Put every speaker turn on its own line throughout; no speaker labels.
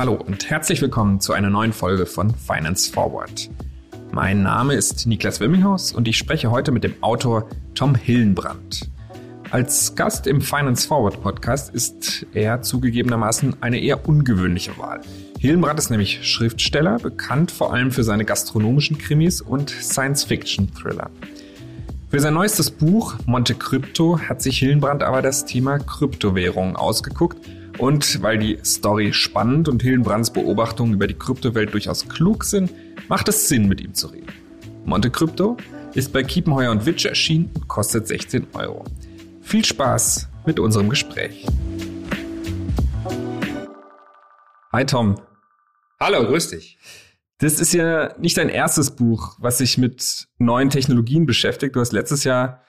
Hallo und herzlich willkommen zu einer neuen Folge von Finance Forward. Mein Name ist Niklas Wimminghaus und ich spreche heute mit dem Autor Tom Hillenbrand. Als Gast im Finance Forward Podcast ist er zugegebenermaßen eine eher ungewöhnliche Wahl. Hillenbrand ist nämlich Schriftsteller, bekannt vor allem für seine gastronomischen Krimis und Science-Fiction-Thriller. Für sein neuestes Buch Monte Crypto hat sich Hillenbrand aber das Thema Kryptowährungen ausgeguckt und weil die Story spannend und Hillenbrands Beobachtungen über die Kryptowelt durchaus klug sind, macht es Sinn, mit ihm zu reden. Monte Crypto ist bei Kiepenheuer und Witsch erschienen und kostet 16 Euro. Viel Spaß mit unserem Gespräch. Hi Tom.
Hallo, grüß dich.
Das ist ja nicht dein erstes Buch, was sich mit neuen Technologien beschäftigt. Du hast letztes Jahr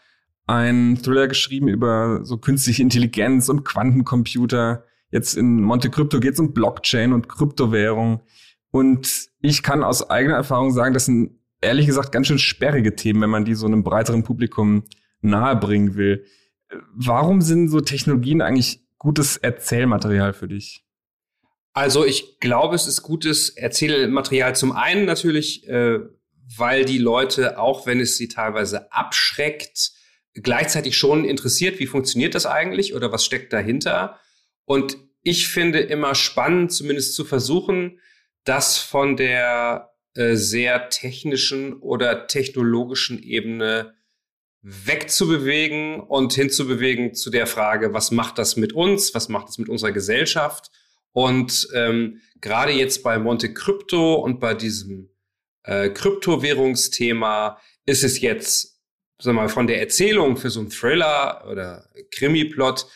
einen Thriller geschrieben über so künstliche Intelligenz und Quantencomputer. Jetzt in Monte Crypto geht es um Blockchain und Kryptowährung. Und ich kann aus eigener Erfahrung sagen, das sind ehrlich gesagt ganz schön sperrige Themen, wenn man die so einem breiteren Publikum nahebringen will. Warum sind so Technologien eigentlich gutes Erzählmaterial für dich?
Also ich glaube, es ist gutes Erzählmaterial zum einen natürlich, äh, weil die Leute, auch wenn es sie teilweise abschreckt, gleichzeitig schon interessiert, wie funktioniert das eigentlich oder was steckt dahinter. Und ich finde immer spannend, zumindest zu versuchen, das von der äh, sehr technischen oder technologischen Ebene wegzubewegen und hinzubewegen zu der Frage, was macht das mit uns, was macht das mit unserer Gesellschaft? Und ähm, gerade jetzt bei Monte Crypto und bei diesem äh, Kryptowährungsthema ist es jetzt, sag mal, von der Erzählung für so einen Thriller oder Krimi-Plot,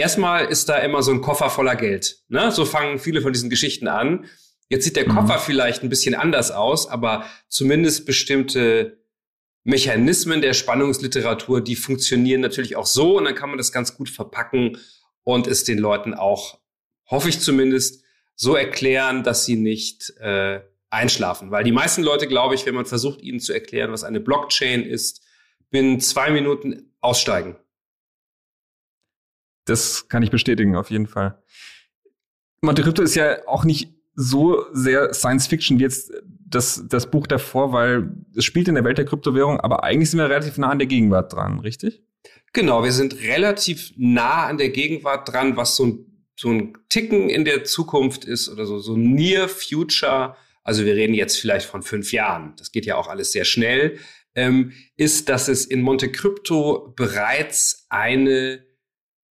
erstmal ist da immer so ein Koffer voller Geld. Ne? So fangen viele von diesen Geschichten an. Jetzt sieht der mhm. Koffer vielleicht ein bisschen anders aus, aber zumindest bestimmte Mechanismen der Spannungsliteratur, die funktionieren natürlich auch so und dann kann man das ganz gut verpacken und es den Leuten auch, hoffe ich zumindest, so erklären, dass sie nicht äh, einschlafen. Weil die meisten Leute, glaube ich, wenn man versucht, ihnen zu erklären, was eine Blockchain ist, binnen zwei Minuten aussteigen.
Das kann ich bestätigen, auf jeden Fall. Monte Crypto ist ja auch nicht so sehr Science Fiction wie jetzt das, das Buch davor, weil es spielt in der Welt der Kryptowährung, aber eigentlich sind wir relativ nah an der Gegenwart dran, richtig?
Genau, wir sind relativ nah an der Gegenwart dran, was so ein, so ein Ticken in der Zukunft ist oder so, so Near Future. Also wir reden jetzt vielleicht von fünf Jahren. Das geht ja auch alles sehr schnell. Ähm, ist, dass es in Monte Crypto bereits eine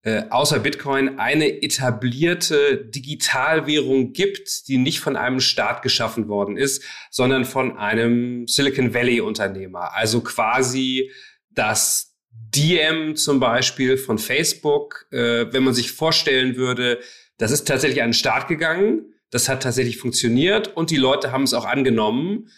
äh, außer Bitcoin eine etablierte Digitalwährung gibt, die nicht von einem Staat geschaffen worden ist, sondern von einem Silicon Valley Unternehmer. Also quasi das DM zum Beispiel von Facebook, äh, wenn man sich vorstellen würde, das ist tatsächlich an den Start gegangen, das hat tatsächlich funktioniert und die Leute haben es auch angenommen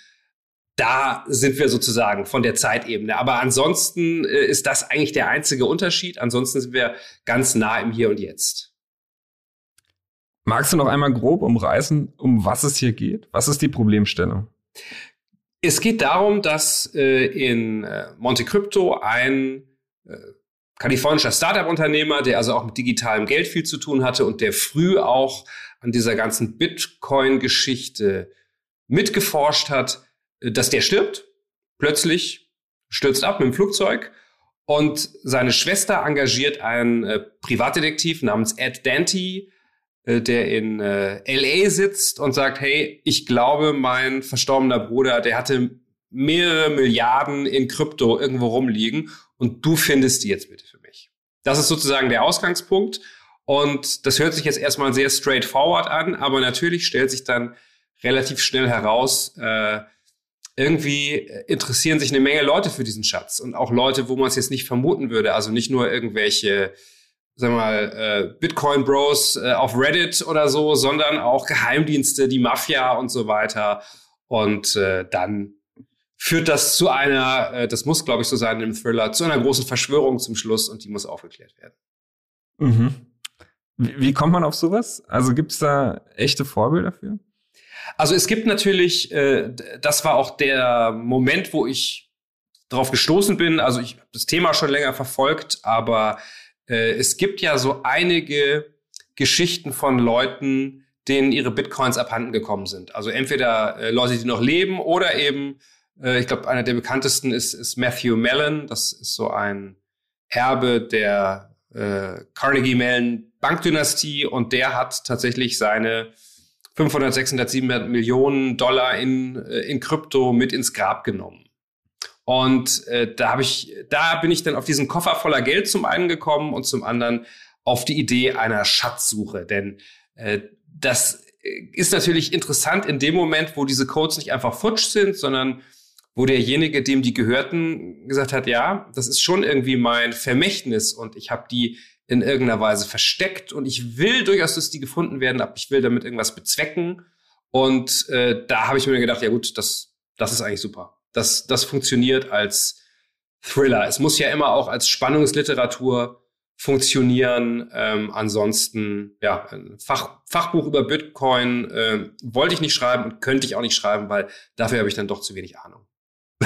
da sind wir sozusagen von der Zeitebene. Aber ansonsten äh, ist das eigentlich der einzige Unterschied. Ansonsten sind wir ganz nah im Hier und Jetzt.
Magst du noch einmal grob umreißen, um was es hier geht? Was ist die Problemstellung?
Es geht darum, dass äh, in äh, Monte Crypto ein äh, kalifornischer Startup-Unternehmer, der also auch mit digitalem Geld viel zu tun hatte und der früh auch an dieser ganzen Bitcoin-Geschichte mitgeforscht hat, dass der stirbt, plötzlich stürzt ab mit dem Flugzeug und seine Schwester engagiert einen äh, Privatdetektiv namens Ed Dante, äh, der in äh, LA sitzt und sagt, hey, ich glaube, mein verstorbener Bruder, der hatte mehrere Milliarden in Krypto irgendwo rumliegen und du findest die jetzt bitte für mich. Das ist sozusagen der Ausgangspunkt und das hört sich jetzt erstmal sehr straightforward an, aber natürlich stellt sich dann relativ schnell heraus, äh, irgendwie interessieren sich eine Menge Leute für diesen Schatz und auch Leute, wo man es jetzt nicht vermuten würde. Also nicht nur irgendwelche, sagen wir mal, äh, Bitcoin Bros äh, auf Reddit oder so, sondern auch Geheimdienste, die Mafia und so weiter. Und äh, dann führt das zu einer, äh, das muss glaube ich so sein im Thriller, zu einer großen Verschwörung zum Schluss und die muss aufgeklärt werden.
Mhm. Wie, wie kommt man auf sowas? Also gibt es da echte Vorbilder dafür?
Also es gibt natürlich, äh, das war auch der Moment, wo ich darauf gestoßen bin. Also ich habe das Thema schon länger verfolgt, aber äh, es gibt ja so einige Geschichten von Leuten, denen ihre Bitcoins abhanden gekommen sind. Also entweder äh, Leute, die noch leben oder eben, äh, ich glaube, einer der bekanntesten ist, ist Matthew Mellon. Das ist so ein Erbe der äh, Carnegie Mellon Bankdynastie und der hat tatsächlich seine 500, 600, 700 Millionen Dollar in, äh, in Krypto mit ins Grab genommen. Und äh, da habe ich, da bin ich dann auf diesen Koffer voller Geld zum einen gekommen und zum anderen auf die Idee einer Schatzsuche. Denn äh, das ist natürlich interessant in dem Moment, wo diese Codes nicht einfach futsch sind, sondern wo derjenige, dem die gehörten, gesagt hat, ja, das ist schon irgendwie mein Vermächtnis und ich habe die in irgendeiner Weise versteckt und ich will durchaus, dass die gefunden werden, aber ich will damit irgendwas bezwecken. Und äh, da habe ich mir gedacht, ja gut, das, das ist eigentlich super. Das, das funktioniert als Thriller. Es muss ja immer auch als Spannungsliteratur funktionieren. Ähm, ansonsten, ja, ein Fach, Fachbuch über Bitcoin äh, wollte ich nicht schreiben und könnte ich auch nicht schreiben, weil dafür habe ich dann doch zu wenig Ahnung.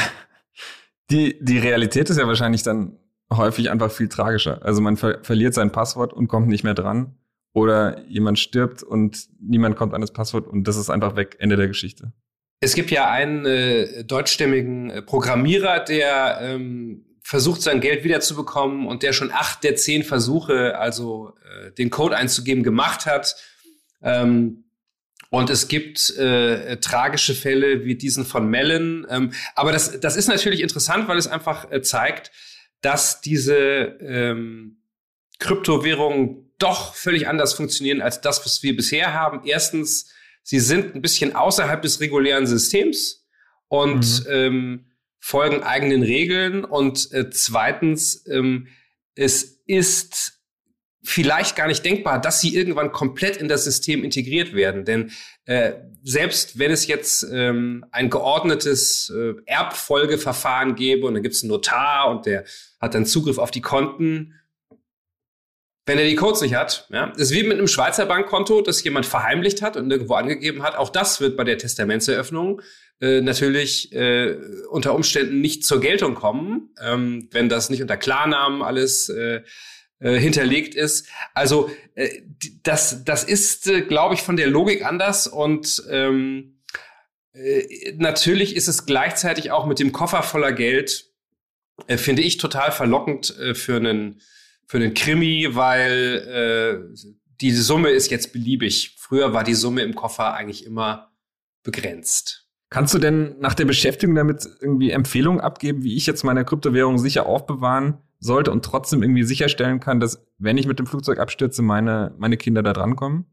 Die, die Realität ist ja wahrscheinlich dann häufig einfach viel tragischer. Also man ver verliert sein Passwort und kommt nicht mehr dran. Oder jemand stirbt und niemand kommt an das Passwort und das ist einfach weg. Ende der Geschichte.
Es gibt ja einen äh, deutschstämmigen äh, Programmierer, der ähm, versucht, sein Geld wiederzubekommen und der schon acht der zehn Versuche, also äh, den Code einzugeben, gemacht hat. Ähm, und es gibt äh, tragische Fälle wie diesen von Mellon. Ähm, aber das, das ist natürlich interessant, weil es einfach äh, zeigt, dass diese ähm, Kryptowährungen doch völlig anders funktionieren als das, was wir bisher haben. Erstens, sie sind ein bisschen außerhalb des regulären Systems und mhm. ähm, folgen eigenen Regeln. Und äh, zweitens, ähm, es ist vielleicht gar nicht denkbar, dass sie irgendwann komplett in das System integriert werden. Denn äh, selbst wenn es jetzt ähm, ein geordnetes äh, Erbfolgeverfahren gäbe und dann gibt es einen Notar und der hat dann Zugriff auf die Konten, wenn er die Codes nicht hat, ja, ist wie mit einem Schweizer Bankkonto, das jemand verheimlicht hat und irgendwo angegeben hat. Auch das wird bei der Testamentseröffnung äh, natürlich äh, unter Umständen nicht zur Geltung kommen, ähm, wenn das nicht unter Klarnamen alles äh, äh, hinterlegt ist. Also äh, das, das ist, äh, glaube ich, von der Logik anders und ähm, äh, natürlich ist es gleichzeitig auch mit dem Koffer voller Geld, äh, finde ich total verlockend äh, für einen für einen Krimi, weil äh, die Summe ist jetzt beliebig. Früher war die Summe im Koffer eigentlich immer begrenzt.
Kannst du denn nach der Beschäftigung damit irgendwie Empfehlungen abgeben, wie ich jetzt meine Kryptowährung sicher aufbewahren sollte und trotzdem irgendwie sicherstellen kann, dass, wenn ich mit dem Flugzeug abstürze, meine, meine Kinder da drankommen?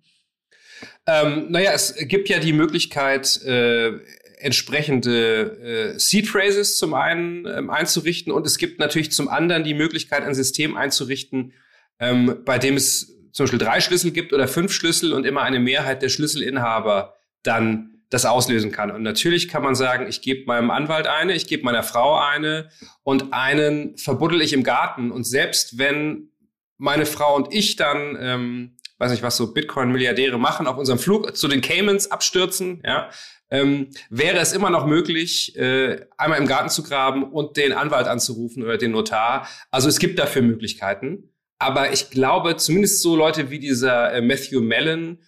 Ähm, naja, es gibt ja die Möglichkeit, äh, entsprechende äh, Seed Phrases zum einen ähm, einzurichten und es gibt natürlich zum anderen die Möglichkeit, ein System einzurichten, ähm, bei dem es zum Beispiel drei Schlüssel gibt oder fünf Schlüssel und immer eine Mehrheit der Schlüsselinhaber dann das auslösen kann. Und natürlich kann man sagen, ich gebe meinem Anwalt eine, ich gebe meiner Frau eine und einen verbuddel ich im Garten. Und selbst wenn meine Frau und ich dann, ähm, weiß nicht, was so Bitcoin-Milliardäre machen, auf unserem Flug zu den Caymans abstürzen, ja, ähm, wäre es immer noch möglich, äh, einmal im Garten zu graben und den Anwalt anzurufen oder den Notar. Also es gibt dafür Möglichkeiten. Aber ich glaube, zumindest so Leute wie dieser äh, Matthew Mellon,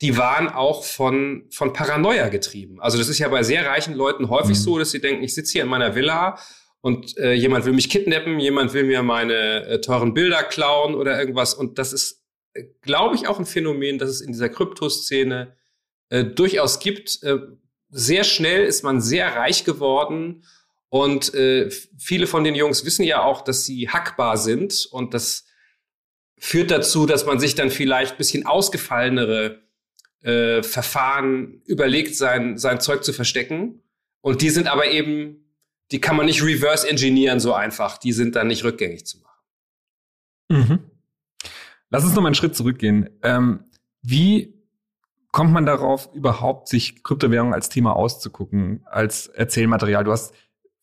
die waren auch von, von Paranoia getrieben. Also das ist ja bei sehr reichen Leuten häufig mhm. so, dass sie denken, ich sitze hier in meiner Villa und äh, jemand will mich kidnappen, jemand will mir meine äh, teuren Bilder klauen oder irgendwas. Und das ist, äh, glaube ich, auch ein Phänomen, das es in dieser Kryptoszene äh, durchaus gibt. Äh, sehr schnell ist man sehr reich geworden und äh, viele von den Jungs wissen ja auch, dass sie hackbar sind und das führt dazu, dass man sich dann vielleicht bisschen ausgefallenere äh, Verfahren überlegt, sein, sein Zeug zu verstecken. Und die sind aber eben, die kann man nicht reverse engineeren so einfach. Die sind dann nicht rückgängig zu machen.
Mhm. Lass uns noch mal einen Schritt zurückgehen. Ähm, wie kommt man darauf, überhaupt sich Kryptowährungen als Thema auszugucken, als Erzählmaterial? Du hast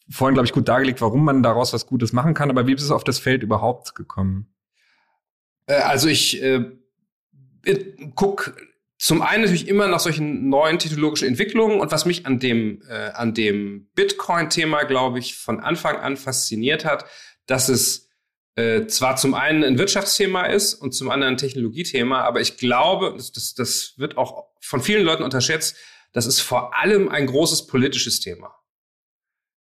vorhin, glaube ich, gut dargelegt, warum man daraus was Gutes machen kann, aber wie bist du auf das Feld überhaupt gekommen?
Äh, also ich äh, guck zum einen natürlich immer nach solchen neuen technologischen Entwicklungen und was mich an dem, äh, an dem Bitcoin-Thema, glaube ich, von Anfang an fasziniert hat, dass es äh, zwar zum einen ein Wirtschaftsthema ist und zum anderen ein Technologiethema, aber ich glaube, das, das, das wird auch von vielen Leuten unterschätzt, das ist vor allem ein großes politisches Thema.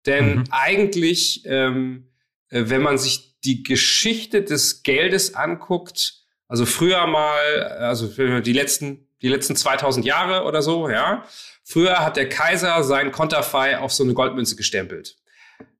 Denn mhm. eigentlich, ähm, äh, wenn man sich die Geschichte des Geldes anguckt, also früher mal, also die letzten, die letzten 2000 Jahre oder so, ja, früher hat der Kaiser sein Konterfei auf so eine Goldmünze gestempelt.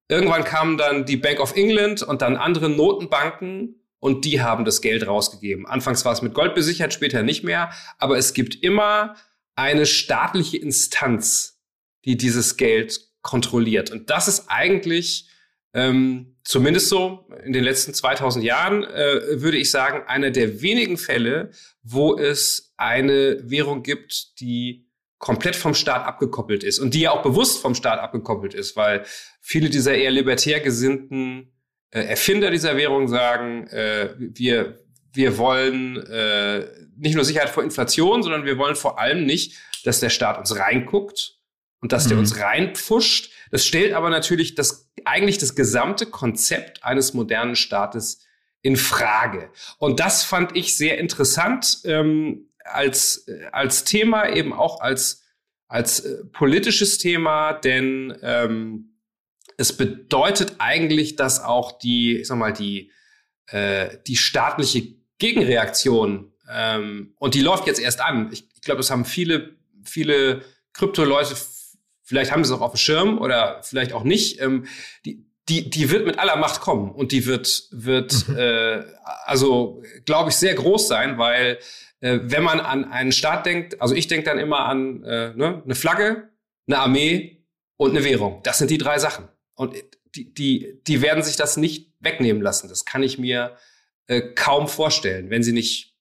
Irgendwann kam dann die Bank of England und dann andere Notenbanken und die haben das Geld rausgegeben. Anfangs war es mit Gold besichert, später nicht mehr, aber es gibt immer eine staatliche Instanz, die dieses Geld kontrolliert. Und das ist eigentlich ähm, zumindest so in den letzten 2000 Jahren, äh, würde ich sagen, einer der wenigen Fälle, wo es eine Währung gibt, die komplett vom Staat abgekoppelt ist und die ja auch bewusst vom Staat abgekoppelt ist, weil viele dieser eher libertär gesinnten äh, Erfinder dieser Währung sagen, äh, wir, wir wollen äh, nicht nur Sicherheit vor Inflation, sondern wir wollen vor allem nicht, dass der Staat uns reinguckt und dass mhm. der uns reinpfuscht. Das stellt aber natürlich das, eigentlich das gesamte Konzept eines modernen Staates in Frage. Und das fand ich sehr interessant ähm, als, als Thema, eben auch als, als äh, politisches Thema, denn ähm, es bedeutet eigentlich, dass auch die, ich sag mal, die, äh, die staatliche Gegenreaktion ähm, und die läuft jetzt erst an. Ich, ich glaube, es haben viele, viele Krypto-Leute, vielleicht haben sie es auch auf dem Schirm oder vielleicht auch nicht. Ähm, die, die, die wird mit aller Macht kommen und die wird, wird mhm. äh, also, glaube ich, sehr groß sein, weil äh, wenn man an einen Staat denkt, also ich denke dann immer an äh, ne, eine Flagge, eine Armee und eine Währung. Das sind die drei Sachen. Und die, die, die werden sich das nicht wegnehmen lassen. Das kann ich mir äh, kaum vorstellen, wenn sie nicht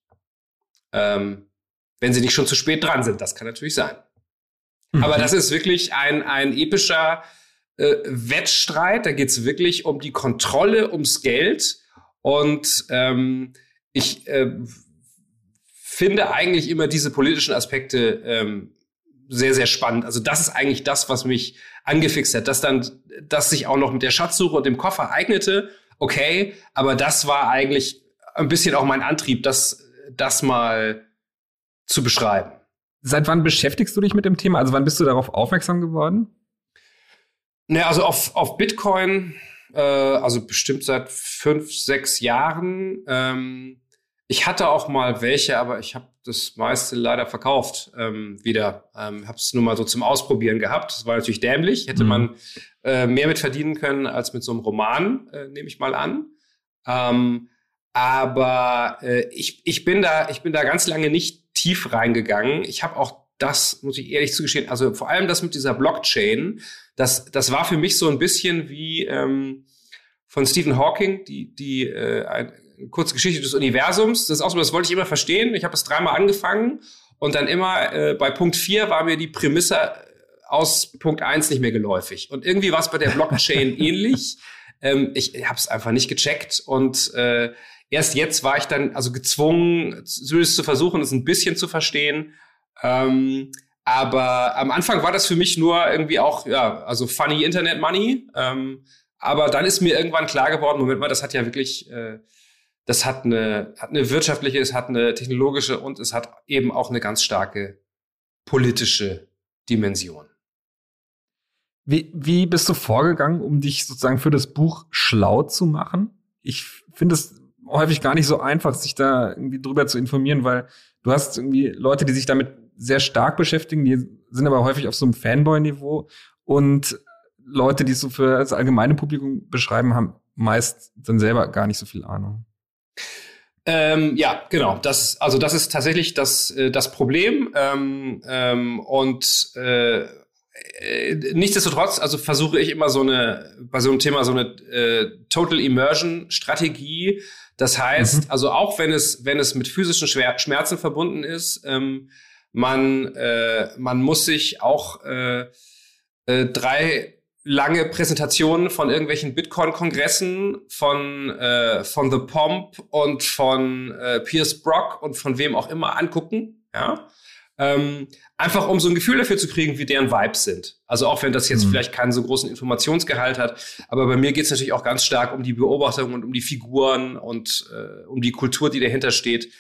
ähm, wenn sie nicht schon zu spät dran sind. Das kann natürlich sein. Mhm. Aber das ist wirklich ein, ein epischer äh, Wettstreit. Da geht es wirklich um die Kontrolle, ums Geld. Und ähm, ich äh, finde eigentlich immer diese politischen Aspekte ähm, sehr, sehr spannend. Also das ist eigentlich das, was mich angefixt hat, dass dann, dass sich auch noch mit der Schatzsuche und dem Koffer eignete. Okay, aber das war eigentlich ein bisschen auch mein Antrieb, dass das mal zu beschreiben.
Seit wann beschäftigst du dich mit dem Thema? Also wann bist du darauf aufmerksam geworden?
Naja, also auf, auf Bitcoin, äh, also bestimmt seit fünf, sechs Jahren. Ähm, ich hatte auch mal welche, aber ich habe das meiste leider verkauft ähm, wieder. Ähm, habe es nur mal so zum Ausprobieren gehabt. Das war natürlich dämlich. Hätte mhm. man äh, mehr mit verdienen können als mit so einem Roman, äh, nehme ich mal an. Ähm, aber äh, ich, ich, bin da, ich bin da ganz lange nicht tief reingegangen. Ich habe auch das, muss ich ehrlich zugestehen, also vor allem das mit dieser Blockchain, das, das war für mich so ein bisschen wie ähm, von Stephen Hawking, die, die äh, eine kurze Geschichte des Universums. Das ist auch so, das wollte ich immer verstehen. Ich habe es dreimal angefangen und dann immer äh, bei Punkt vier war mir die Prämisse aus Punkt eins nicht mehr geläufig. Und irgendwie war es bei der Blockchain ähnlich. Ähm, ich habe es einfach nicht gecheckt und äh, erst jetzt war ich dann also gezwungen, zumindest zu versuchen, es ein bisschen zu verstehen. Ähm, aber am Anfang war das für mich nur irgendwie auch, ja, also funny Internet Money. Ähm, aber dann ist mir irgendwann klar geworden, Moment mal, das hat ja wirklich, äh, das hat eine, hat eine wirtschaftliche, es hat eine technologische und es hat eben auch eine ganz starke politische Dimension.
Wie, wie bist du vorgegangen, um dich sozusagen für das Buch schlau zu machen? Ich finde es häufig gar nicht so einfach, sich da irgendwie drüber zu informieren, weil du hast irgendwie Leute, die sich damit sehr stark beschäftigen, die sind aber häufig auf so einem Fanboy-Niveau und Leute, die es so für das allgemeine Publikum beschreiben, haben meist dann selber gar nicht so viel Ahnung.
Ähm, ja, genau. Das, also das ist tatsächlich das, äh, das Problem. Ähm, ähm, und äh, äh, nichtsdestotrotz, also versuche ich immer so eine, bei so einem Thema so eine äh, Total Immersion Strategie das heißt, mhm. also auch wenn es, wenn es mit physischen Schmerzen verbunden ist, ähm, man, äh, man muss sich auch äh, äh, drei lange Präsentationen von irgendwelchen Bitcoin-Kongressen von, äh, von The Pomp und von äh, Pierce Brock und von wem auch immer angucken. Ja? Ähm, einfach um so ein Gefühl dafür zu kriegen, wie deren Vibes sind. Also auch wenn das jetzt mhm. vielleicht keinen so großen Informationsgehalt hat, aber bei mir geht es natürlich auch ganz stark um die Beobachtung und um die Figuren und äh, um die Kultur, die dahinter steht.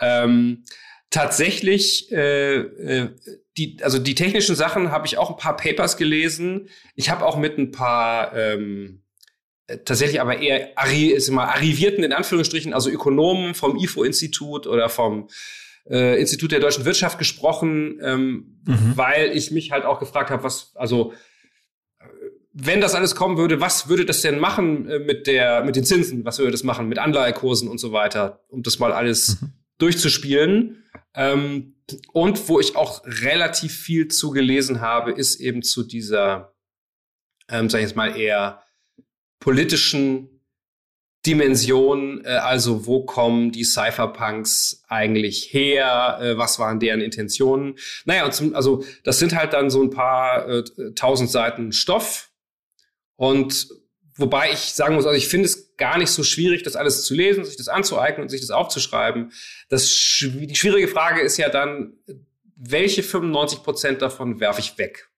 Ähm, tatsächlich, äh, äh, die, also die technischen Sachen habe ich auch ein paar Papers gelesen. Ich habe auch mit ein paar ähm, äh, tatsächlich aber eher arri ist immer arrivierten in Anführungsstrichen, also Ökonomen vom IFO-Institut oder vom äh, Institut der deutschen Wirtschaft gesprochen, ähm, mhm. weil ich mich halt auch gefragt habe, was, also äh, wenn das alles kommen würde, was würde das denn machen äh, mit der, mit den Zinsen? Was würde das machen mit Anleihekursen und so weiter, um das mal alles mhm. durchzuspielen? Ähm, und wo ich auch relativ viel zu gelesen habe, ist eben zu dieser, ähm, sag ich jetzt mal, eher politischen Dimension, äh, also wo kommen die Cypherpunks eigentlich her, äh, was waren deren Intentionen. Naja, und zum, also das sind halt dann so ein paar äh, tausend Seiten Stoff. Und wobei ich sagen muss, also ich finde es gar nicht so schwierig, das alles zu lesen, sich das anzueignen und sich das aufzuschreiben. Das, die schwierige Frage ist ja dann, welche 95 Prozent davon werfe ich weg?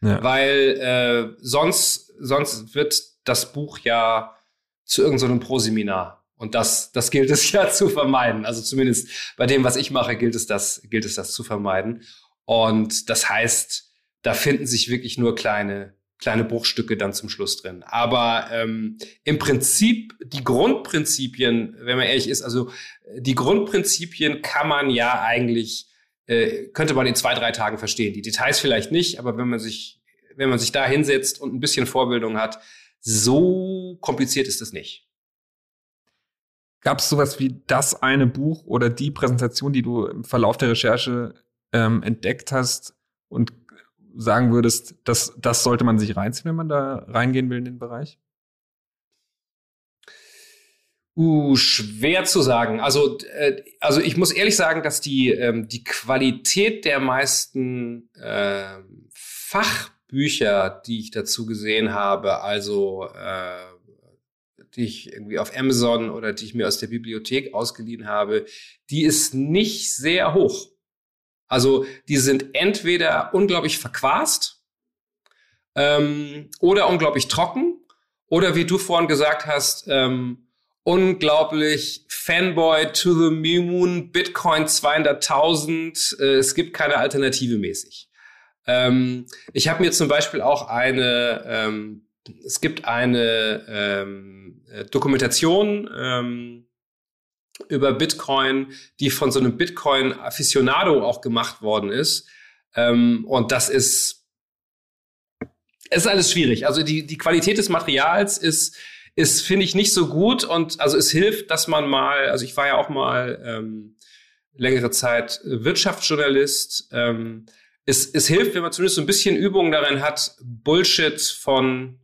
Ja. Weil äh, sonst, sonst wird das Buch ja zu irgendeinem so Proseminar. Und das, das gilt es ja zu vermeiden. Also zumindest bei dem, was ich mache, gilt es das, gilt es das zu vermeiden. Und das heißt, da finden sich wirklich nur kleine, kleine Bruchstücke dann zum Schluss drin. Aber ähm, im Prinzip die Grundprinzipien, wenn man ehrlich ist, also die Grundprinzipien kann man ja eigentlich, äh, könnte man in zwei, drei Tagen verstehen. Die Details vielleicht nicht, aber wenn man sich, wenn man sich da hinsetzt und ein bisschen Vorbildung hat, so kompliziert ist es nicht.
Gab es sowas wie das eine Buch oder die Präsentation, die du im Verlauf der Recherche ähm, entdeckt hast und sagen würdest, dass das sollte man sich reinziehen, wenn man da reingehen will in den Bereich?
Uh, schwer zu sagen. Also, äh, also ich muss ehrlich sagen, dass die, ähm, die Qualität der meisten äh, Fachbücher, die ich dazu gesehen habe, also äh, die ich irgendwie auf Amazon oder die ich mir aus der Bibliothek ausgeliehen habe, die ist nicht sehr hoch. Also die sind entweder unglaublich verquast ähm, oder unglaublich trocken oder wie du vorhin gesagt hast, ähm, unglaublich Fanboy to the Moon, Bitcoin 200.000, äh, es gibt keine Alternative mäßig. Ähm, ich habe mir zum Beispiel auch eine, ähm, es gibt eine ähm, äh, Dokumentation, ähm, über Bitcoin, die von so einem Bitcoin-Aficionado auch gemacht worden ist. Ähm, und das ist, ist alles schwierig. Also die, die Qualität des Materials ist, ist finde ich, nicht so gut. Und also es hilft, dass man mal, also ich war ja auch mal ähm, längere Zeit Wirtschaftsjournalist. Ähm, es, es hilft, wenn man zumindest so ein bisschen Übung darin hat, Bullshit von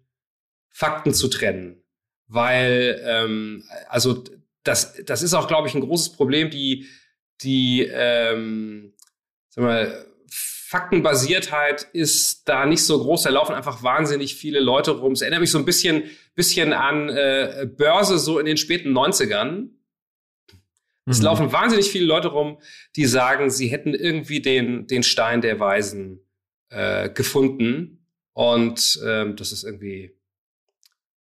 Fakten zu trennen. Weil, ähm, also das, das ist auch, glaube ich, ein großes Problem, die, die ähm, sag mal, Faktenbasiertheit ist da nicht so groß. Da laufen einfach wahnsinnig viele Leute rum. Es erinnert mich so ein bisschen, bisschen an äh, Börse so in den späten 90ern. Es mhm. laufen wahnsinnig viele Leute rum, die sagen, sie hätten irgendwie den, den Stein der Weisen äh, gefunden. Und ähm, das ist irgendwie,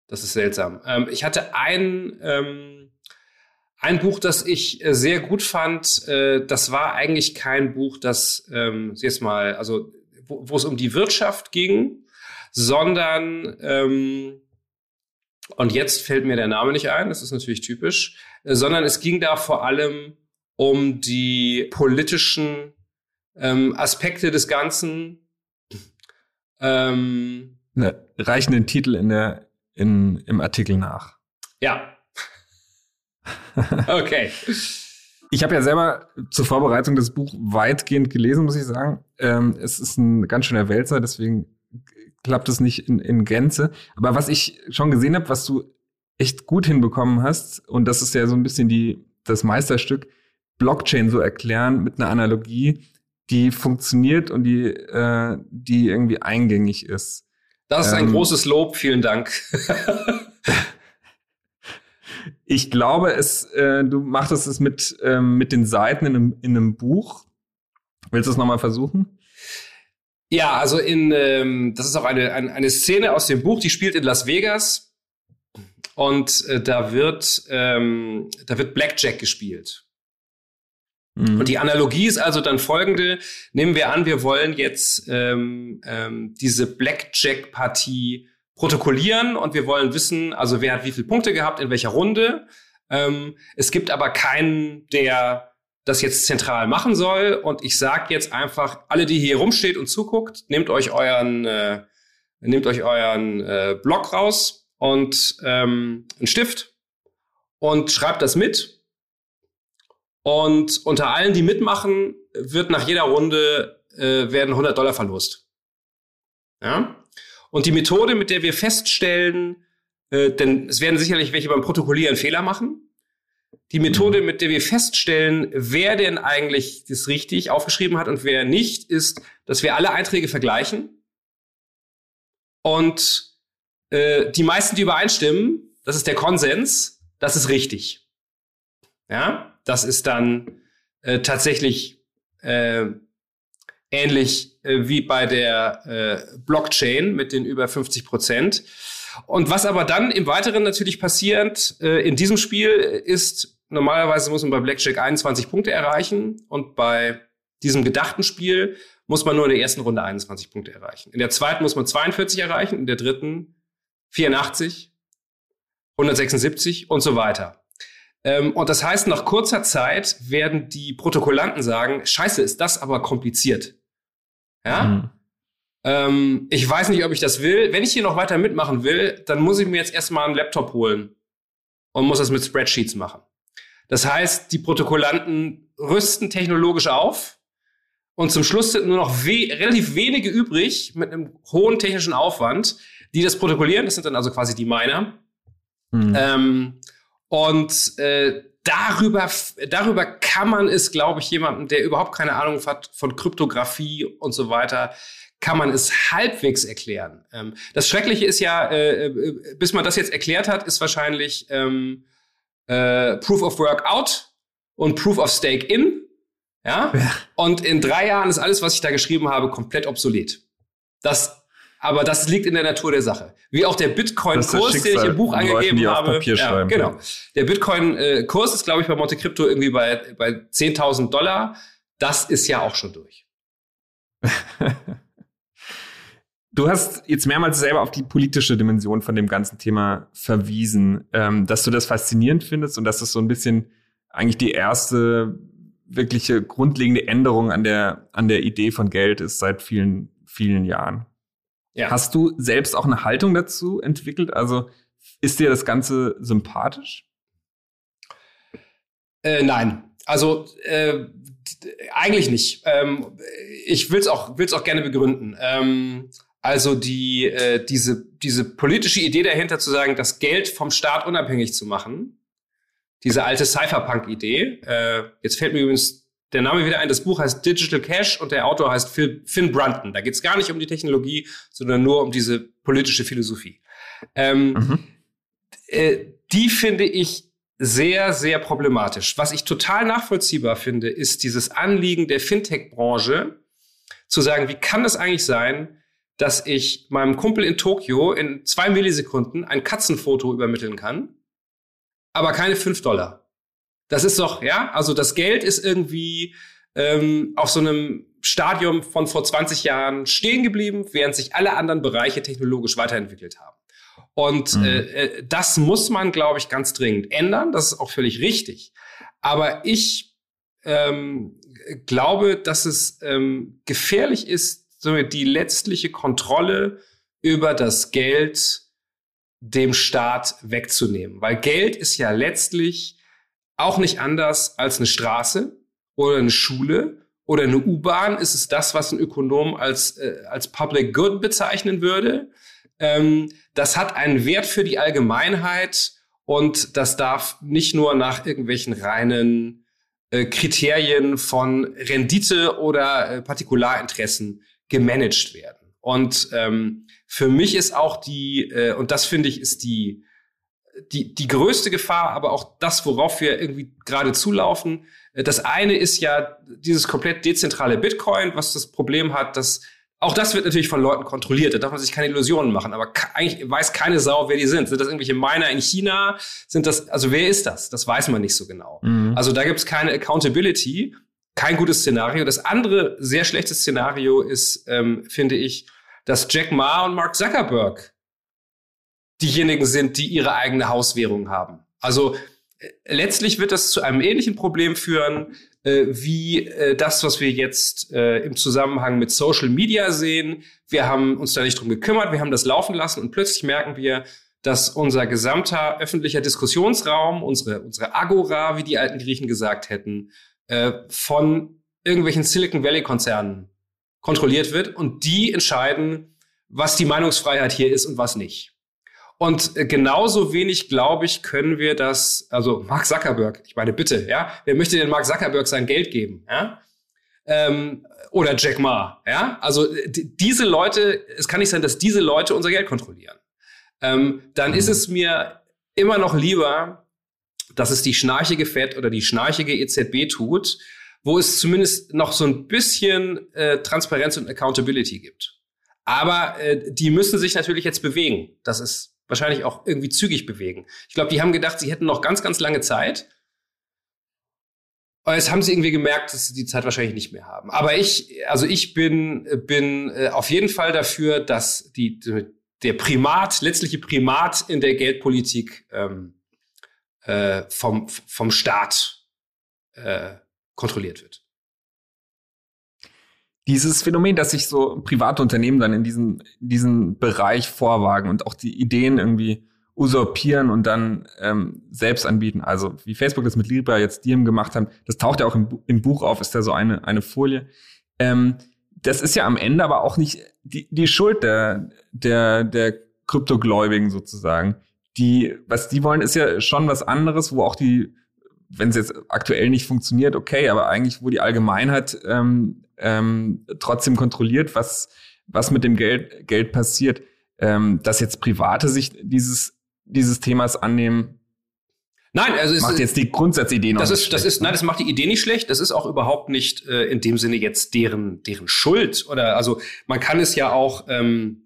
das ist seltsam. Ähm, ich hatte einen ähm, ein Buch, das ich äh, sehr gut fand, äh, das war eigentlich kein Buch, das ähm, jetzt mal, also wo, wo es um die Wirtschaft ging, sondern ähm, und jetzt fällt mir der Name nicht ein, das ist natürlich typisch, äh, sondern es ging da vor allem um die politischen ähm, Aspekte des Ganzen.
Ähm, ne, reichen den Titel in der, in, im Artikel nach.
Ja, okay.
Ich habe ja selber zur Vorbereitung des Buch weitgehend gelesen, muss ich sagen. Ähm, es ist ein ganz schöner Wälzer, deswegen klappt es nicht in, in Gänze. Aber was ich schon gesehen habe, was du echt gut hinbekommen hast, und das ist ja so ein bisschen die, das Meisterstück, Blockchain so erklären mit einer Analogie, die funktioniert und die, äh, die irgendwie eingängig ist.
Das ist ein ähm, großes Lob, vielen Dank.
Ich glaube, es, äh, du machtest es mit, ähm, mit den Seiten in einem, in einem Buch. Willst du es nochmal versuchen?
Ja, also in, ähm, das ist auch eine, eine, eine Szene aus dem Buch, die spielt in Las Vegas. Und äh, da wird, ähm, da wird Blackjack gespielt. Mhm. Und die Analogie ist also dann folgende. Nehmen wir an, wir wollen jetzt ähm, ähm, diese Blackjack-Partie protokollieren und wir wollen wissen, also wer hat wie viele Punkte gehabt, in welcher Runde. Ähm, es gibt aber keinen, der das jetzt zentral machen soll. Und ich sage jetzt einfach, alle, die hier rumsteht und zuguckt, nehmt euch euren, äh, nehmt euch euren äh, Block raus und ähm, einen Stift und schreibt das mit und unter allen, die mitmachen, wird nach jeder Runde äh, werden 100 Dollar verlost. Ja? Und die Methode, mit der wir feststellen, äh, denn es werden sicherlich welche beim Protokollieren Fehler machen. Die Methode, mit der wir feststellen, wer denn eigentlich das richtig aufgeschrieben hat und wer nicht, ist, dass wir alle Einträge vergleichen und äh, die meisten, die übereinstimmen, das ist der Konsens, das ist richtig. Ja? Das ist dann äh, tatsächlich äh, ähnlich äh, wie bei der äh, Blockchain mit den über 50 Prozent. Und was aber dann im Weiteren natürlich passiert äh, in diesem Spiel ist, normalerweise muss man bei Blackjack 21 Punkte erreichen und bei diesem gedachten Spiel muss man nur in der ersten Runde 21 Punkte erreichen. In der zweiten muss man 42 erreichen, in der dritten 84, 176 und so weiter. Ähm, und das heißt, nach kurzer Zeit werden die Protokollanten sagen, scheiße, ist das aber kompliziert. Ja? Mhm. Ähm, ich weiß nicht, ob ich das will. Wenn ich hier noch weiter mitmachen will, dann muss ich mir jetzt erstmal einen Laptop holen und muss das mit Spreadsheets machen. Das heißt, die Protokollanten rüsten technologisch auf und zum Schluss sind nur noch we relativ wenige übrig mit einem hohen technischen Aufwand, die das protokollieren. Das sind dann also quasi die Miner. Mhm. Ähm, und äh, darüber, darüber kann man es, glaube ich, jemandem, der überhaupt keine Ahnung hat von Kryptographie und so weiter, kann man es halbwegs erklären. Ähm, das Schreckliche ist ja, äh, äh, bis man das jetzt erklärt hat, ist wahrscheinlich ähm, äh, Proof of Work out und Proof of Stake in. Ja? ja? Und in drei Jahren ist alles, was ich da geschrieben habe, komplett obsolet. Das aber das liegt in der Natur der Sache. Wie auch der Bitcoin-Kurs, den ich im Buch angegeben Leuten, habe. Ja, genau. Der Bitcoin-Kurs ist, glaube ich, bei Monte Crypto irgendwie bei, bei 10.000 Dollar. Das ist ja auch schon durch.
Du hast jetzt mehrmals selber auf die politische Dimension von dem ganzen Thema verwiesen, ähm, dass du das faszinierend findest und dass das so ein bisschen eigentlich die erste wirkliche grundlegende Änderung an der, an der Idee von Geld ist seit vielen, vielen Jahren. Ja. Hast du selbst auch eine Haltung dazu entwickelt? Also ist dir das Ganze sympathisch?
Äh, nein, also äh, eigentlich nicht. Ähm, ich will es auch, will's auch gerne begründen. Ähm, also die, äh, diese, diese politische Idee dahinter zu sagen, das Geld vom Staat unabhängig zu machen, diese alte Cypherpunk-Idee. Äh, jetzt fällt mir übrigens der Name wieder ein. Das Buch heißt Digital Cash und der Autor heißt Phil, Finn Brunton. Da geht es gar nicht um die Technologie, sondern nur um diese politische Philosophie. Ähm, mhm. äh, die finde ich sehr, sehr problematisch. Was ich total nachvollziehbar finde, ist dieses Anliegen der Fintech-Branche, zu sagen, wie kann es eigentlich sein, dass ich meinem Kumpel in Tokio in zwei Millisekunden ein Katzenfoto übermitteln kann, aber keine fünf Dollar. Das ist doch, ja, also das Geld ist irgendwie ähm, auf so einem Stadium von vor 20 Jahren stehen geblieben, während sich alle anderen Bereiche technologisch weiterentwickelt haben. Und mhm. äh, äh das muss man, glaube ich, ganz dringend ändern. Das ist auch völlig richtig. Aber ich ähm, glaube, dass es ähm, gefährlich ist, die letztliche Kontrolle über das Geld dem Staat wegzunehmen. Weil Geld ist ja letztlich auch nicht anders als eine Straße oder eine Schule oder eine U-Bahn ist es das, was ein Ökonom als, äh, als Public Good bezeichnen würde. Ähm, das hat einen Wert für die Allgemeinheit und das darf nicht nur nach irgendwelchen reinen äh, Kriterien von Rendite oder äh, Partikularinteressen gemanagt werden. Und ähm, für mich ist auch die, äh, und das finde ich, ist die die, die größte Gefahr, aber auch das, worauf wir irgendwie gerade zulaufen. Das eine ist ja dieses komplett dezentrale Bitcoin, was das Problem hat, dass Auch das wird natürlich von Leuten kontrolliert, da darf man sich keine Illusionen machen, aber eigentlich weiß keine Sau, wer die sind. Sind das irgendwelche Miner in China? Sind das, also wer ist das? Das weiß man nicht so genau. Mhm. Also da gibt es keine Accountability, kein gutes Szenario. Das andere sehr schlechte Szenario ist, ähm, finde ich, dass Jack Ma und Mark Zuckerberg diejenigen sind, die ihre eigene Hauswährung haben. Also äh, letztlich wird das zu einem ähnlichen Problem führen, äh, wie äh, das, was wir jetzt äh, im Zusammenhang mit Social Media sehen. Wir haben uns da nicht drum gekümmert, wir haben das laufen lassen und plötzlich merken wir, dass unser gesamter öffentlicher Diskussionsraum, unsere, unsere Agora, wie die alten Griechen gesagt hätten, äh, von irgendwelchen Silicon Valley-Konzernen kontrolliert wird und die entscheiden, was die Meinungsfreiheit hier ist und was nicht. Und genauso wenig, glaube ich, können wir das, also Mark Zuckerberg, ich meine, bitte, ja, wer möchte denn Mark Zuckerberg sein Geld geben, ja? Ähm, oder Jack Ma, ja? Also diese Leute, es kann nicht sein, dass diese Leute unser Geld kontrollieren. Ähm, dann ist es mir immer noch lieber, dass es die schnarchige Fed oder die schnarchige EZB tut, wo es zumindest noch so ein bisschen äh, Transparenz und Accountability gibt. Aber äh, die müssen sich natürlich jetzt bewegen. Das ist wahrscheinlich auch irgendwie zügig bewegen. Ich glaube, die haben gedacht, sie hätten noch ganz, ganz lange Zeit. Aber jetzt haben sie irgendwie gemerkt, dass sie die Zeit wahrscheinlich nicht mehr haben. Aber ich, also ich bin, bin äh, auf jeden Fall dafür, dass die, der Primat, letztliche Primat in der Geldpolitik ähm, äh, vom, vom Staat äh, kontrolliert wird
dieses Phänomen, dass sich so private Unternehmen dann in diesen, diesen Bereich vorwagen und auch die Ideen irgendwie usurpieren und dann ähm, selbst anbieten. Also wie Facebook das mit Libra jetzt Diem gemacht haben, das taucht ja auch im, im Buch auf, ist da so eine, eine Folie. Ähm, das ist ja am Ende aber auch nicht die, die Schuld der, der, der Kryptogläubigen sozusagen. Die, was die wollen, ist ja schon was anderes, wo auch die, wenn es jetzt aktuell nicht funktioniert, okay, aber eigentlich, wo die Allgemeinheit ähm, ähm, trotzdem kontrolliert, was, was mit dem Geld, Geld passiert. Ähm, dass jetzt Private sich dieses, dieses Themas annehmen,
Nein, also
es macht jetzt die Grundsatzidee noch
das ist, das ist, nein, das macht die Idee nicht schlecht. Das ist auch überhaupt nicht äh, in dem Sinne jetzt deren deren Schuld oder also man kann es ja auch ähm,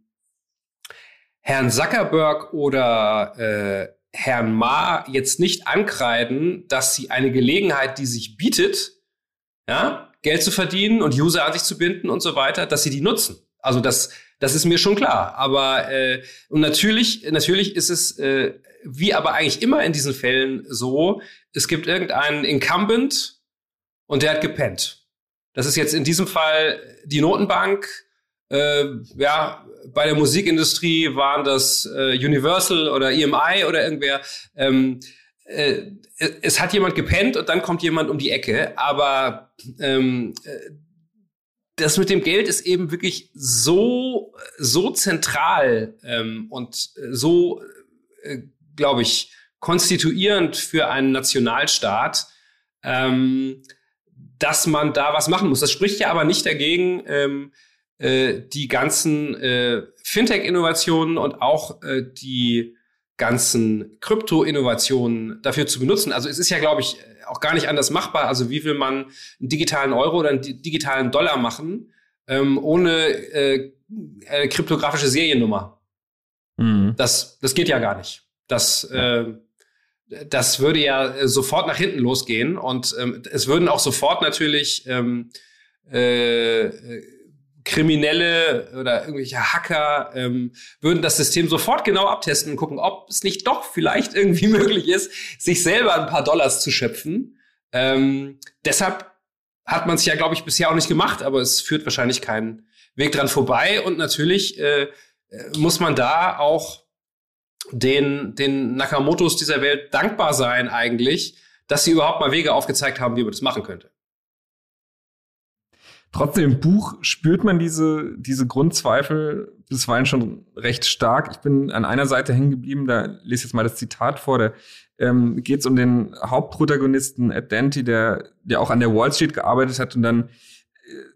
Herrn Zuckerberg oder äh, Herrn Ma jetzt nicht ankreiden, dass sie eine Gelegenheit, die sich bietet, ja, Geld zu verdienen und User an sich zu binden und so weiter, dass sie die nutzen. Also das, das ist mir schon klar. Aber äh, und natürlich, natürlich ist es äh, wie aber eigentlich immer in diesen Fällen so: Es gibt irgendeinen Incumbent und der hat gepennt. Das ist jetzt in diesem Fall die Notenbank. Äh, ja, bei der Musikindustrie waren das äh, Universal oder EMI oder irgendwer. Ähm, äh, es hat jemand gepennt und dann kommt jemand um die Ecke, aber ähm, äh, das mit dem Geld ist eben wirklich so, so zentral ähm, und so, äh, glaube ich, konstituierend für einen Nationalstaat, ähm, dass man da was machen muss. Das spricht ja aber nicht dagegen, ähm, äh, die ganzen äh, Fintech-Innovationen und auch äh, die ganzen Krypto-Innovationen dafür zu benutzen. Also es ist ja, glaube ich, auch gar nicht anders machbar. Also wie will man einen digitalen Euro oder einen digitalen Dollar machen, ähm, ohne äh, eine kryptografische Seriennummer? Mhm. Das, das geht ja gar nicht. Das, äh, das würde ja sofort nach hinten losgehen und ähm, es würden auch sofort natürlich ähm, äh, Kriminelle oder irgendwelche Hacker ähm, würden das System sofort genau abtesten und gucken, ob es nicht doch vielleicht irgendwie möglich ist, sich selber ein paar Dollars zu schöpfen. Ähm, deshalb hat man es ja, glaube ich, bisher auch nicht gemacht, aber es führt wahrscheinlich keinen Weg dran vorbei. Und natürlich äh, äh muss man da auch den, den Nakamotos dieser Welt dankbar sein eigentlich, dass sie überhaupt mal Wege aufgezeigt haben, wie man das machen könnte.
Trotzdem im Buch spürt man diese, diese Grundzweifel bisweilen schon recht stark. Ich bin an einer Seite hängen geblieben, da lese ich jetzt mal das Zitat vor, da ähm, geht es um den Hauptprotagonisten Ed Dante, der, der auch an der Wall Street gearbeitet hat und dann äh,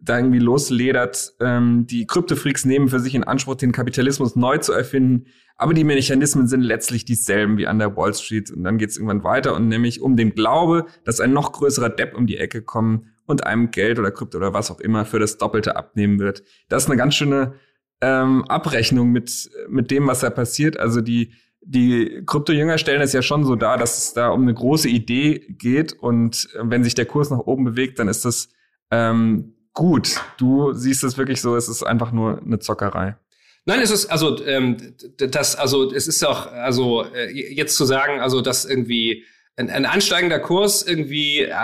da irgendwie losledert, ähm, die Kryptofreaks nehmen für sich in Anspruch, den Kapitalismus neu zu erfinden, aber die Mechanismen sind letztlich dieselben wie an der Wall Street. Und dann geht es irgendwann weiter und nämlich um den Glaube, dass ein noch größerer Depp um die Ecke kommen und einem Geld oder Krypto oder was auch immer für das Doppelte abnehmen wird. Das ist eine ganz schöne ähm, Abrechnung mit, mit dem, was da passiert. Also die, die Krypto-Jünger stellen es ja schon so dar, dass es da um eine große Idee geht und äh, wenn sich der Kurs nach oben bewegt, dann ist das ähm, gut. Du siehst es wirklich so, es ist einfach nur eine Zockerei.
Nein, es ist also ähm, das also es ist auch also äh, jetzt zu sagen also dass irgendwie ein, ein ansteigender Kurs irgendwie äh,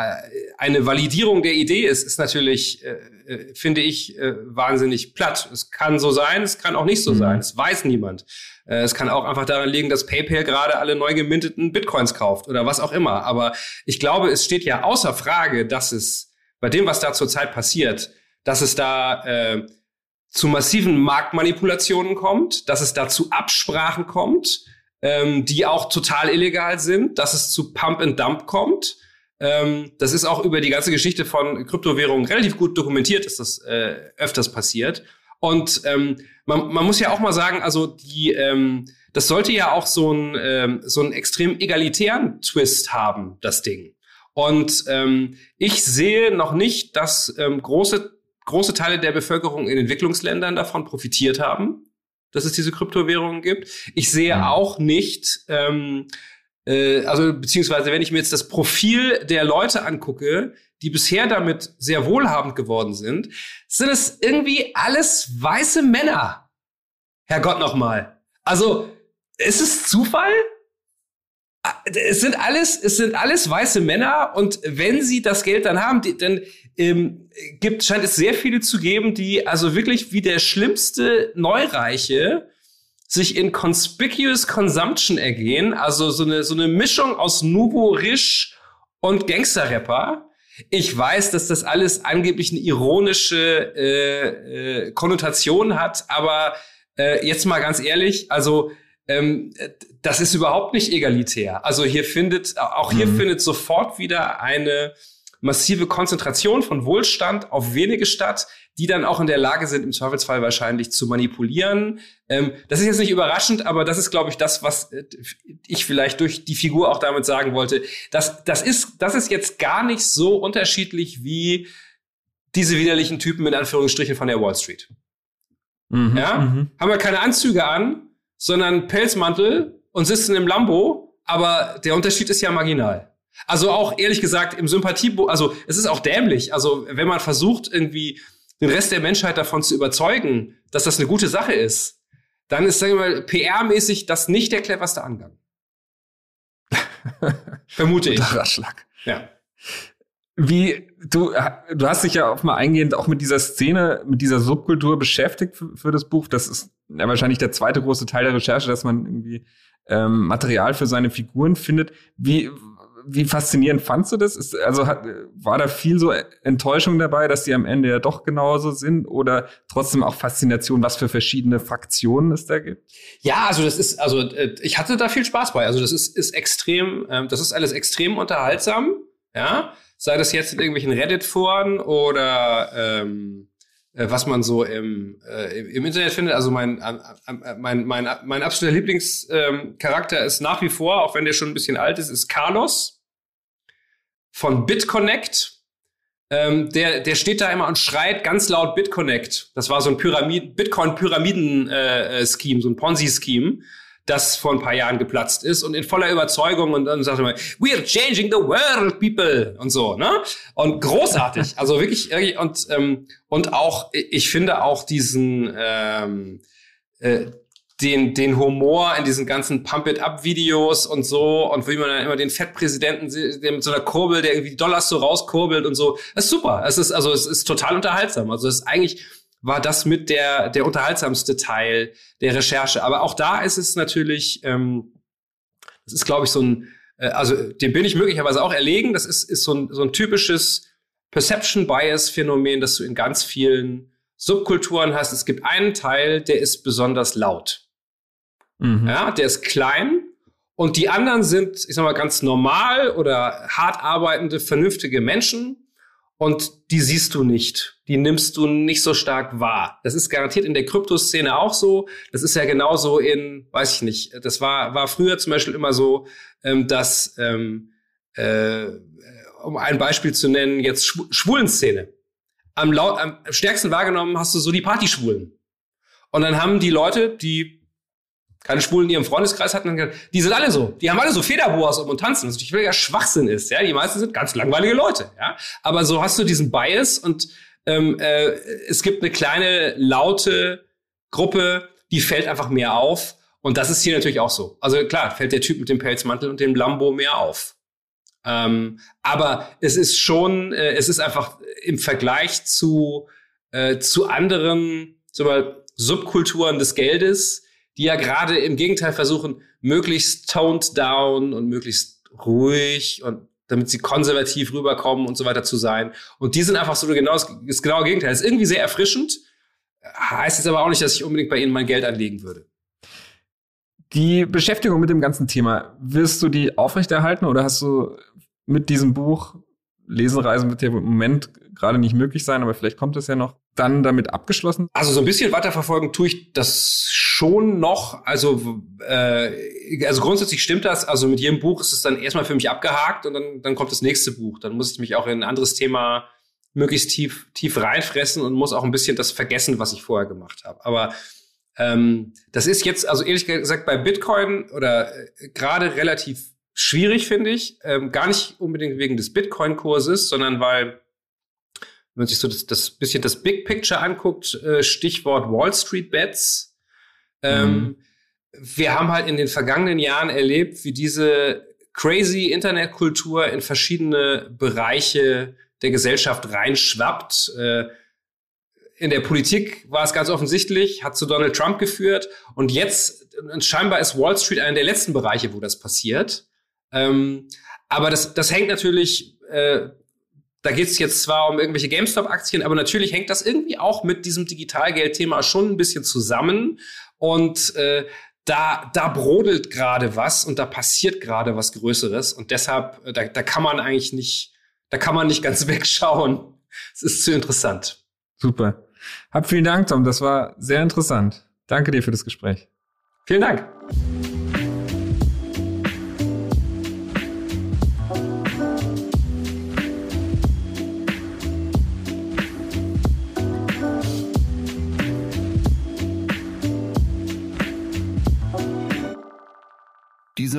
eine Validierung der Idee ist, ist natürlich äh, äh, finde ich äh, wahnsinnig platt. Es kann so sein, es kann auch nicht so mhm. sein. Es weiß niemand. Äh, es kann auch einfach daran liegen, dass PayPal gerade alle neu geminteten Bitcoins kauft oder was auch immer. Aber ich glaube, es steht ja außer Frage, dass es bei dem, was da zurzeit passiert, dass es da äh, zu massiven Marktmanipulationen kommt, dass es da zu Absprachen kommt, ähm, die auch total illegal sind, dass es zu Pump and Dump kommt. Ähm, das ist auch über die ganze Geschichte von Kryptowährungen relativ gut dokumentiert, dass das äh, öfters passiert. Und ähm, man, man muss ja auch mal sagen, also die, ähm, das sollte ja auch so ein ähm, so einen extrem egalitären Twist haben, das Ding. Und ähm, ich sehe noch nicht, dass ähm, große große Teile der Bevölkerung in Entwicklungsländern davon profitiert haben, dass es diese Kryptowährungen gibt. Ich sehe mhm. auch nicht, ähm, äh, also beziehungsweise wenn ich mir jetzt das Profil der Leute angucke, die bisher damit sehr wohlhabend geworden sind, sind es irgendwie alles weiße Männer. Herrgott nochmal. Also, ist es Zufall? Es sind alles, es sind alles weiße Männer und wenn sie das Geld dann haben, die, dann ähm, gibt, scheint es sehr viele zu geben, die also wirklich wie der schlimmste Neureiche sich in conspicuous consumption ergehen, also so eine so eine Mischung aus Nouveau Riche und Gangsterrapper. Ich weiß, dass das alles angeblich eine ironische äh, äh, Konnotation hat, aber äh, jetzt mal ganz ehrlich, also ähm, das ist überhaupt nicht egalitär. Also hier findet, auch hier mhm. findet sofort wieder eine massive Konzentration von Wohlstand auf wenige statt, die dann auch in der Lage sind, im Zweifelsfall wahrscheinlich zu manipulieren. Ähm, das ist jetzt nicht überraschend, aber das ist, glaube ich, das, was äh, ich vielleicht durch die Figur auch damit sagen wollte. Das, das, ist, das ist jetzt gar nicht so unterschiedlich wie diese widerlichen Typen in Anführungsstrichen von der Wall Street. Mhm, ja? Mhm. Haben wir keine Anzüge an, sondern Pelzmantel und sitzen im Lambo, aber der Unterschied ist ja marginal. Also auch ehrlich gesagt im Sympathie, also es ist auch dämlich. Also wenn man versucht irgendwie den Rest der Menschheit davon zu überzeugen, dass das eine gute Sache ist, dann ist, sagen wir mal, PR-mäßig das nicht der cleverste Angang. Vermute ich.
Ratschlag. Ja. Wie, du, du hast dich ja auch mal eingehend auch mit dieser Szene, mit dieser Subkultur beschäftigt für, für das Buch. Das ist ja wahrscheinlich der zweite große Teil der Recherche, dass man irgendwie ähm, Material für seine Figuren findet. Wie, wie faszinierend fandst du das? Ist, also hat, war da viel so Enttäuschung dabei, dass die am Ende ja doch genauso sind oder trotzdem auch Faszination, was für verschiedene Fraktionen es da gibt?
Ja, also das ist, also äh, ich hatte da viel Spaß bei. Also das ist, ist extrem, ähm, das ist alles extrem unterhaltsam, ja. Sei das jetzt in irgendwelchen Reddit-Foren oder ähm, äh, was man so im, äh, im Internet findet. Also mein, äh, mein, mein, mein absoluter Lieblingscharakter ähm, ist nach wie vor, auch wenn der schon ein bisschen alt ist, ist Carlos von BitConnect. Ähm, der, der steht da immer und schreit ganz laut BitConnect. Das war so ein Pyramid Bitcoin-Pyramiden-Scheme, äh, so ein Ponzi-Scheme, das vor ein paar Jahren geplatzt ist und in voller Überzeugung und dann sagt er mal, we are changing the world, people und so, ne? Und großartig, also wirklich, und, ähm, und auch, ich finde auch diesen, ähm, äh, den, den Humor in diesen ganzen Pump-It-Up-Videos und so und wie man dann immer den Fettpräsidenten der mit so einer Kurbel, der irgendwie Dollars so rauskurbelt und so. Das ist super. Es ist, also, es ist total unterhaltsam. Also, es ist eigentlich, war das mit der, der unterhaltsamste Teil der Recherche. Aber auch da ist es natürlich, ähm, das ist, glaube ich, so ein, äh, also, dem bin ich möglicherweise auch erlegen. Das ist, ist so ein, so ein typisches Perception-Bias-Phänomen, das du in ganz vielen Subkulturen hast. Es gibt einen Teil, der ist besonders laut. Mhm. Ja, der ist klein und die anderen sind, ich sag mal, ganz normal oder hart arbeitende, vernünftige Menschen und die siehst du nicht. Die nimmst du nicht so stark wahr. Das ist garantiert in der Kryptoszene auch so. Das ist ja genauso in, weiß ich nicht, das war, war früher zum Beispiel immer so, ähm, dass ähm, äh, um ein Beispiel zu nennen, jetzt Schw Schwulenszene. Am, laut, am stärksten wahrgenommen hast du so die Partyschwulen. Und dann haben die Leute, die keine Schwulen in ihrem Freundeskreis hatten, gesagt, die sind alle so. Die haben alle so Federboas um und tanzen, was natürlich völliger Schwachsinn ist. Ja, die meisten sind ganz langweilige Leute. Ja, aber so hast du diesen Bias und ähm, äh, es gibt eine kleine laute Gruppe, die fällt einfach mehr auf. Und das ist hier natürlich auch so. Also klar, fällt der Typ mit dem Pelzmantel und dem Lambo mehr auf. Ähm, aber es ist schon, äh, es ist einfach im Vergleich zu, äh, zu anderen zum Beispiel, Subkulturen des Geldes, die ja gerade im Gegenteil versuchen, möglichst toned down und möglichst ruhig und damit sie konservativ rüberkommen und so weiter zu sein. Und die sind einfach so genau das, genaue Gegenteil. Das ist irgendwie sehr erfrischend, heißt jetzt aber auch nicht, dass ich unbedingt bei ihnen mein Geld anlegen würde.
Die Beschäftigung mit dem ganzen Thema, wirst du die aufrechterhalten oder hast du mit diesem Buch, Lesenreisen wird ja im Moment gerade nicht möglich sein, aber vielleicht kommt es ja noch, dann damit abgeschlossen?
Also so ein bisschen weiterverfolgen tue ich das schon noch. Also, äh, also grundsätzlich stimmt das. Also mit jedem Buch ist es dann erstmal für mich abgehakt und dann, dann kommt das nächste Buch. Dann muss ich mich auch in ein anderes Thema möglichst tief, tief reinfressen und muss auch ein bisschen das vergessen, was ich vorher gemacht habe. Aber ähm, das ist jetzt, also ehrlich gesagt, bei Bitcoin oder äh, gerade relativ schwierig, finde ich. Ähm, gar nicht unbedingt wegen des Bitcoin-Kurses, sondern weil wenn man sich so das, das bisschen das Big Picture anguckt, äh, Stichwort Wall Street Bets. Ähm, mhm. Wir haben halt in den vergangenen Jahren erlebt, wie diese crazy Internetkultur in verschiedene Bereiche der Gesellschaft reinschwappt. Äh, in der Politik war es ganz offensichtlich, hat zu Donald Trump geführt. Und jetzt, scheinbar ist Wall Street einer der letzten Bereiche, wo das passiert. Ähm, aber das, das hängt natürlich äh, da geht es jetzt zwar um irgendwelche GameStop-Aktien, aber natürlich hängt das irgendwie auch mit diesem Digitalgeld-Thema schon ein bisschen zusammen. Und äh, da, da brodelt gerade was und da passiert gerade was Größeres. Und deshalb, äh, da, da kann man eigentlich nicht, da kann man nicht ganz wegschauen. Es ist zu interessant.
Super. Hab vielen Dank, Tom. Das war sehr interessant. Danke dir für das Gespräch.
Vielen Dank.